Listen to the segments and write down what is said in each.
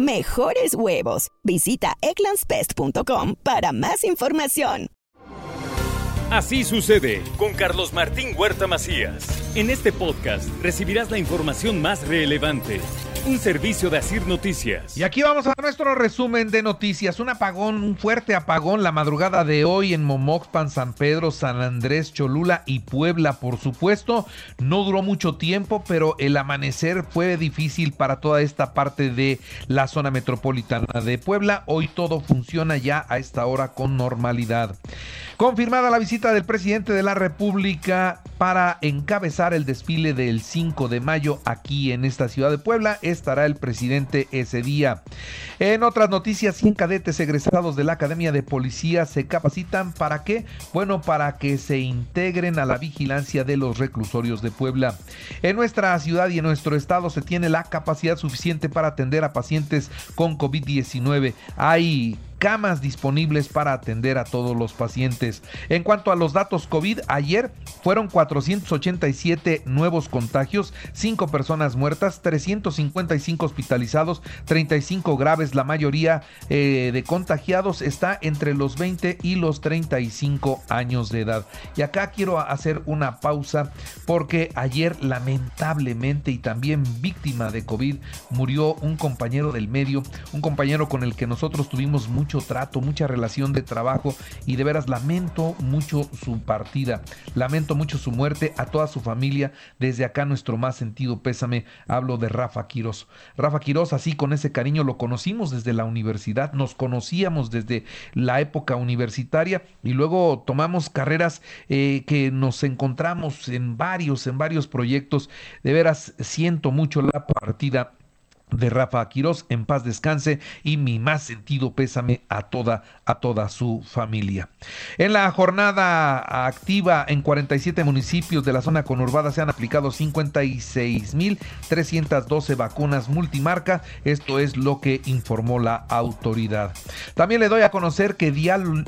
mejores huevos. Visita egglandsbest.com para más información. Así sucede con Carlos Martín Huerta Macías. En este podcast recibirás la información más relevante. Un servicio de Asir Noticias. Y aquí vamos a nuestro resumen de noticias. Un apagón, un fuerte apagón la madrugada de hoy en Momoxpan, San Pedro, San Andrés, Cholula y Puebla, por supuesto. No duró mucho tiempo, pero el amanecer fue difícil para toda esta parte de la zona metropolitana de Puebla. Hoy todo funciona ya a esta hora con normalidad. Confirmada la visita del presidente de la República para encabezar el desfile del 5 de mayo aquí en esta ciudad de Puebla, estará el presidente ese día. En otras noticias, 100 cadetes egresados de la Academia de Policía se capacitan para qué? Bueno, para que se integren a la vigilancia de los reclusorios de Puebla. En nuestra ciudad y en nuestro estado se tiene la capacidad suficiente para atender a pacientes con COVID-19. Hay camas disponibles para atender a todos los pacientes. En cuanto a los datos COVID, ayer fueron 487 nuevos contagios, 5 personas muertas, 355 hospitalizados, 35 graves. La mayoría eh, de contagiados está entre los 20 y los 35 años de edad. Y acá quiero hacer una pausa porque ayer lamentablemente y también víctima de COVID murió un compañero del medio, un compañero con el que nosotros tuvimos mucho trato, mucha relación de trabajo y de veras lamento mucho su partida, lamento mucho su muerte a toda su familia. Desde acá nuestro más sentido pésame, hablo de Rafa Quiroz. Rafa Quiroz, así con ese cariño lo conocimos desde la universidad, nos conocíamos desde la época universitaria y luego tomamos carreras eh, que nos encontramos en varios, en varios proyectos. De veras siento mucho la partida de Rafa Quiroz, en paz descanse y mi más sentido pésame a toda a toda su familia. En la jornada activa en 47 municipios de la zona conurbada se han aplicado 56.312 vacunas multimarca, esto es lo que informó la autoridad. También le doy a conocer que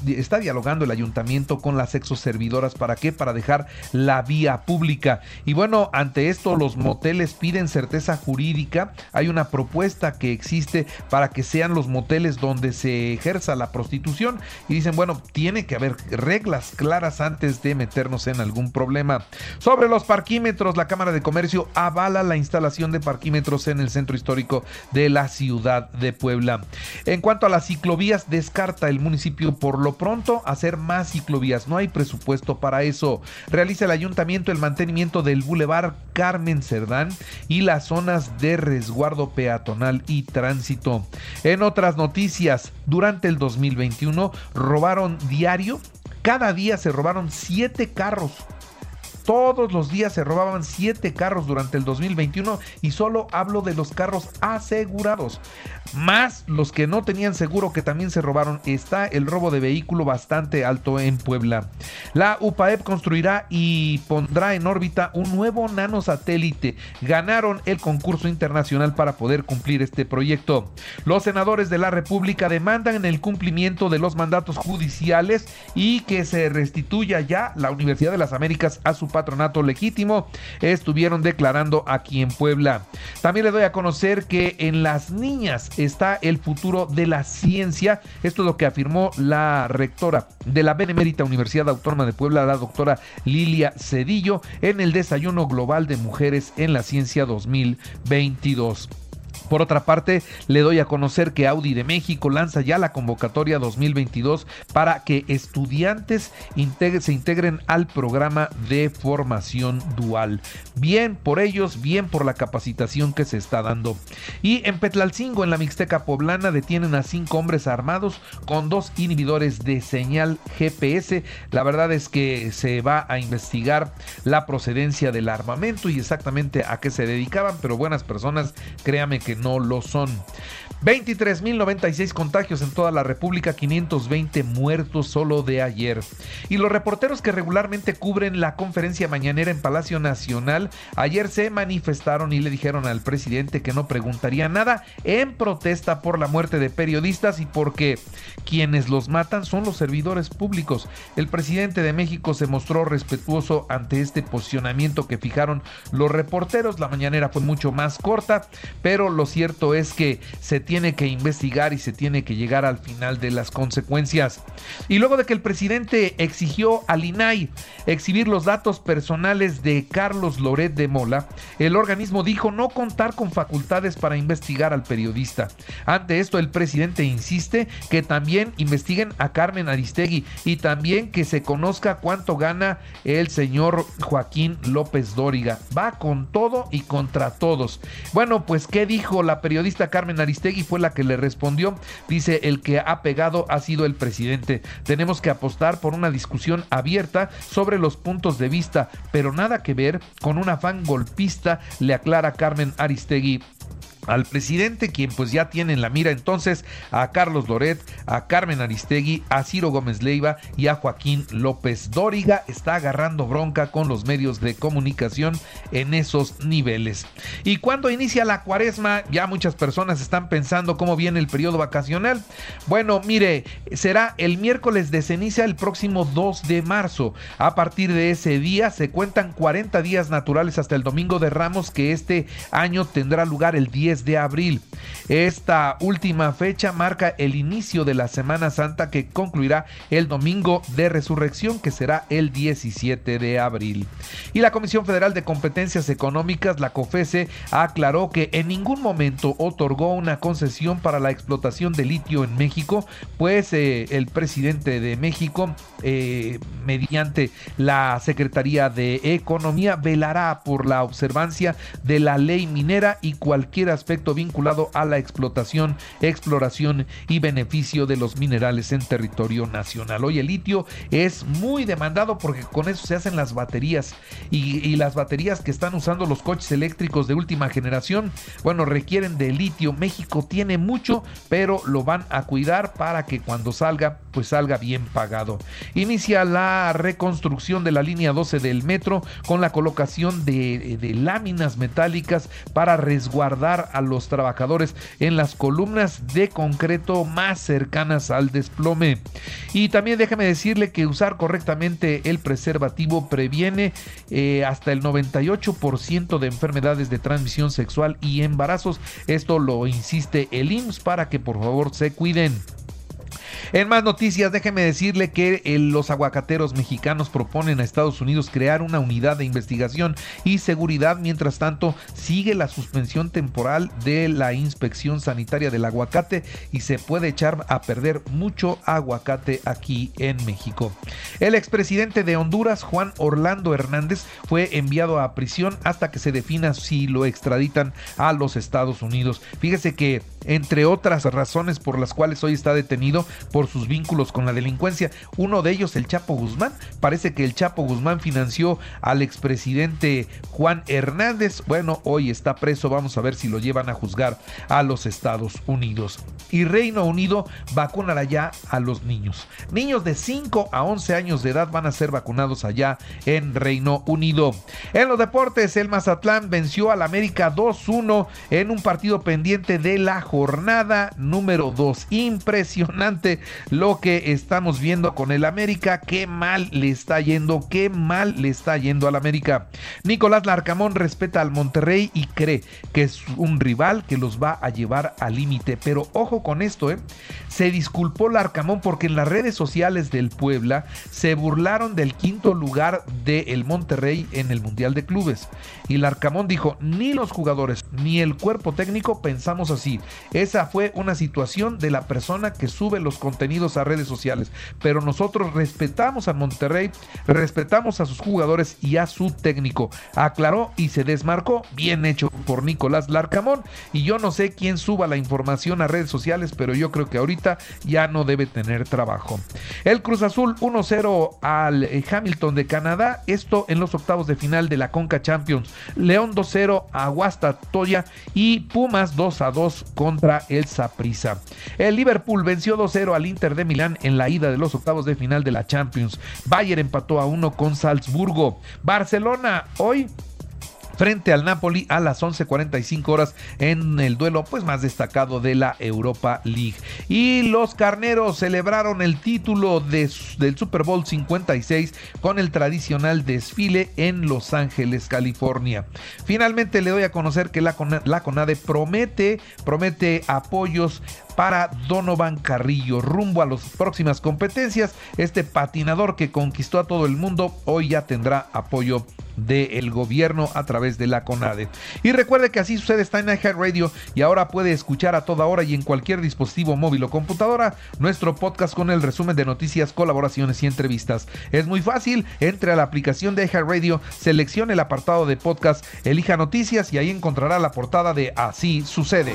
está dialogando el ayuntamiento con las exoservidoras para qué? Para dejar la vía pública. Y bueno, ante esto los moteles piden certeza jurídica, hay una propuesta que existe para que sean los moteles donde se ejerza la prostitución y dicen, bueno, tiene que haber reglas claras antes de meternos en algún problema. Sobre los parquímetros, la Cámara de Comercio avala la instalación de parquímetros en el centro histórico de la ciudad de Puebla. En cuanto a las ciclovías, descarta el municipio por lo pronto hacer más ciclovías. No hay presupuesto para eso. Realiza el ayuntamiento el mantenimiento del bulevar Carmen Cerdán y las zonas de resguardo peatonal y tránsito. En otras noticias, durante el 2021 robaron diario, cada día se robaron siete carros todos los días se robaban 7 carros durante el 2021 y solo hablo de los carros asegurados. Más los que no tenían seguro que también se robaron. Está el robo de vehículo bastante alto en Puebla. La UPAEP construirá y pondrá en órbita un nuevo nanosatélite. Ganaron el concurso internacional para poder cumplir este proyecto. Los senadores de la República demandan el cumplimiento de los mandatos judiciales y que se restituya ya la Universidad de las Américas a su patronato legítimo, estuvieron declarando aquí en Puebla. También le doy a conocer que en las niñas está el futuro de la ciencia. Esto es lo que afirmó la rectora de la Benemérita Universidad Autónoma de Puebla, la doctora Lilia Cedillo, en el Desayuno Global de Mujeres en la Ciencia 2022. Por otra parte, le doy a conocer que Audi de México lanza ya la convocatoria 2022 para que estudiantes se integren al programa de formación dual. Bien por ellos, bien por la capacitación que se está dando. Y en Petlalcingo, en la Mixteca Poblana, detienen a cinco hombres armados con dos inhibidores de señal GPS. La verdad es que se va a investigar la procedencia del armamento y exactamente a qué se dedicaban, pero buenas personas, créame que no lo son. 23.096 contagios en toda la República, 520 muertos solo de ayer. Y los reporteros que regularmente cubren la conferencia mañanera en Palacio Nacional, ayer se manifestaron y le dijeron al presidente que no preguntaría nada en protesta por la muerte de periodistas y porque quienes los matan son los servidores públicos. El presidente de México se mostró respetuoso ante este posicionamiento que fijaron los reporteros. La mañanera fue mucho más corta, pero lo cierto es que se tiene que investigar y se tiene que llegar al final de las consecuencias. Y luego de que el presidente exigió al INAI exhibir los datos personales de Carlos Loret de Mola, el organismo dijo no contar con facultades para investigar al periodista. Ante esto, el presidente insiste que también investiguen a Carmen Aristegui y también que se conozca cuánto gana el señor Joaquín López Dóriga. Va con todo y contra todos. Bueno, pues, ¿qué dijo la periodista Carmen Aristegui? fue la que le respondió. Dice, el que ha pegado ha sido el presidente. Tenemos que apostar por una discusión abierta sobre los puntos de vista, pero nada que ver con un afán golpista, le aclara Carmen Aristegui al presidente, quien pues ya tiene en la mira entonces a Carlos Loret, a Carmen Aristegui, a Ciro Gómez Leiva y a Joaquín López Dóriga. Está agarrando bronca con los medios de comunicación en esos niveles. Y cuando inicia la cuaresma, ya muchas personas están pensando cómo viene el periodo vacacional. Bueno, mire, será el miércoles de ceniza el próximo 2 de marzo. A partir de ese día se cuentan 40 días naturales hasta el domingo de Ramos que este año tendrá lugar el 10 de abril. Esta última fecha marca el inicio de la Semana Santa que concluirá el domingo de resurrección que será el 17 de abril. Y la Comisión Federal de Competencias Económicas, la COFESE, aclaró que en ningún momento otorgó una concesión para la explotación de litio en México, pues eh, el presidente de México, eh, mediante la Secretaría de Economía, velará por la observancia de la ley minera y cualquier aspecto vinculado a la explotación, exploración y beneficio de los minerales en territorio nacional. Hoy el litio es muy demandado porque con eso se hacen las baterías y, las baterías que están usando los coches eléctricos de última generación, bueno, requieren de litio. México tiene mucho, pero lo van a cuidar para que cuando salga, pues salga bien pagado. Inicia la reconstrucción de la línea 12 del metro con la colocación de láminas metálicas para resguardar a los trabajadores en las columnas de concreto más cercanas al desplome. Y también déjame decirle que usar correctamente el preservativo previene eh, hasta el 98% de enfermedades de transmisión sexual y embarazos. Esto lo insiste el IMSS para que por favor se cuiden. En más noticias, déjeme decirle que eh, los aguacateros mexicanos proponen a Estados Unidos crear una unidad de investigación y seguridad. Mientras tanto, sigue la suspensión temporal de la inspección sanitaria del aguacate y se puede echar a perder mucho aguacate aquí en México. El expresidente de Honduras, Juan Orlando Hernández, fue enviado a prisión hasta que se defina si lo extraditan a los Estados Unidos. Fíjese que entre otras razones por las cuales hoy está detenido por sus vínculos con la delincuencia. Uno de ellos, el Chapo Guzmán. Parece que el Chapo Guzmán financió al expresidente Juan Hernández. Bueno, hoy está preso. Vamos a ver si lo llevan a juzgar a los Estados Unidos. Y Reino Unido vacunará ya a los niños. Niños de 5 a 11 años de edad van a ser vacunados allá en Reino Unido. En los deportes, el Mazatlán venció al América 2-1 en un partido pendiente de la jornada número 2. Impresionante lo que estamos viendo con el América. Qué mal le está yendo, qué mal le está yendo al América. Nicolás Larcamón respeta al Monterrey y cree que es un rival que los va a llevar al límite. Pero ojo con esto, ¿eh? Se disculpó Larcamón porque en las redes sociales del Puebla se burlaron del quinto lugar del Monterrey en el Mundial de Clubes. Y Larcamón dijo, ni los jugadores ni el cuerpo técnico pensamos así. Esa fue una situación de la persona que sube los contenidos a redes sociales, pero nosotros respetamos a Monterrey, respetamos a sus jugadores y a su técnico. Aclaró y se desmarcó, bien hecho por Nicolás Larcamón. Y yo no sé quién suba la información a redes sociales, pero yo creo que ahorita ya no debe tener trabajo. El Cruz Azul 1-0 al eh, Hamilton de Canadá, esto en los octavos de final de la Conca Champions. León 2-0 a Guasta Toya y Pumas 2-2 contra el Saprissa. El Liverpool venció 2-0 al Inter de Milán en la ida de los octavos de final de la Champions. Bayern empató a 1 con Salzburgo. Barcelona hoy frente al Napoli a las 11:45 horas en el duelo pues más destacado de la Europa League. Y los carneros celebraron el título del Super Bowl 56 con el tradicional desfile en Los Ángeles, California. Finalmente le doy a conocer que la, la CONADE promete, promete apoyos para Donovan Carrillo rumbo a las próximas competencias. Este patinador que conquistó a todo el mundo hoy ya tendrá apoyo del gobierno a través de la CONADE. Y recuerde que así sucede está en Radio y ahora puede escuchar a toda hora y en cualquier dispositivo móvil o computadora nuestro podcast con el resumen de noticias, colaboraciones y entrevistas. Es muy fácil, entre a la aplicación de Radio, seleccione el apartado de podcast, elija noticias y ahí encontrará la portada de Así sucede.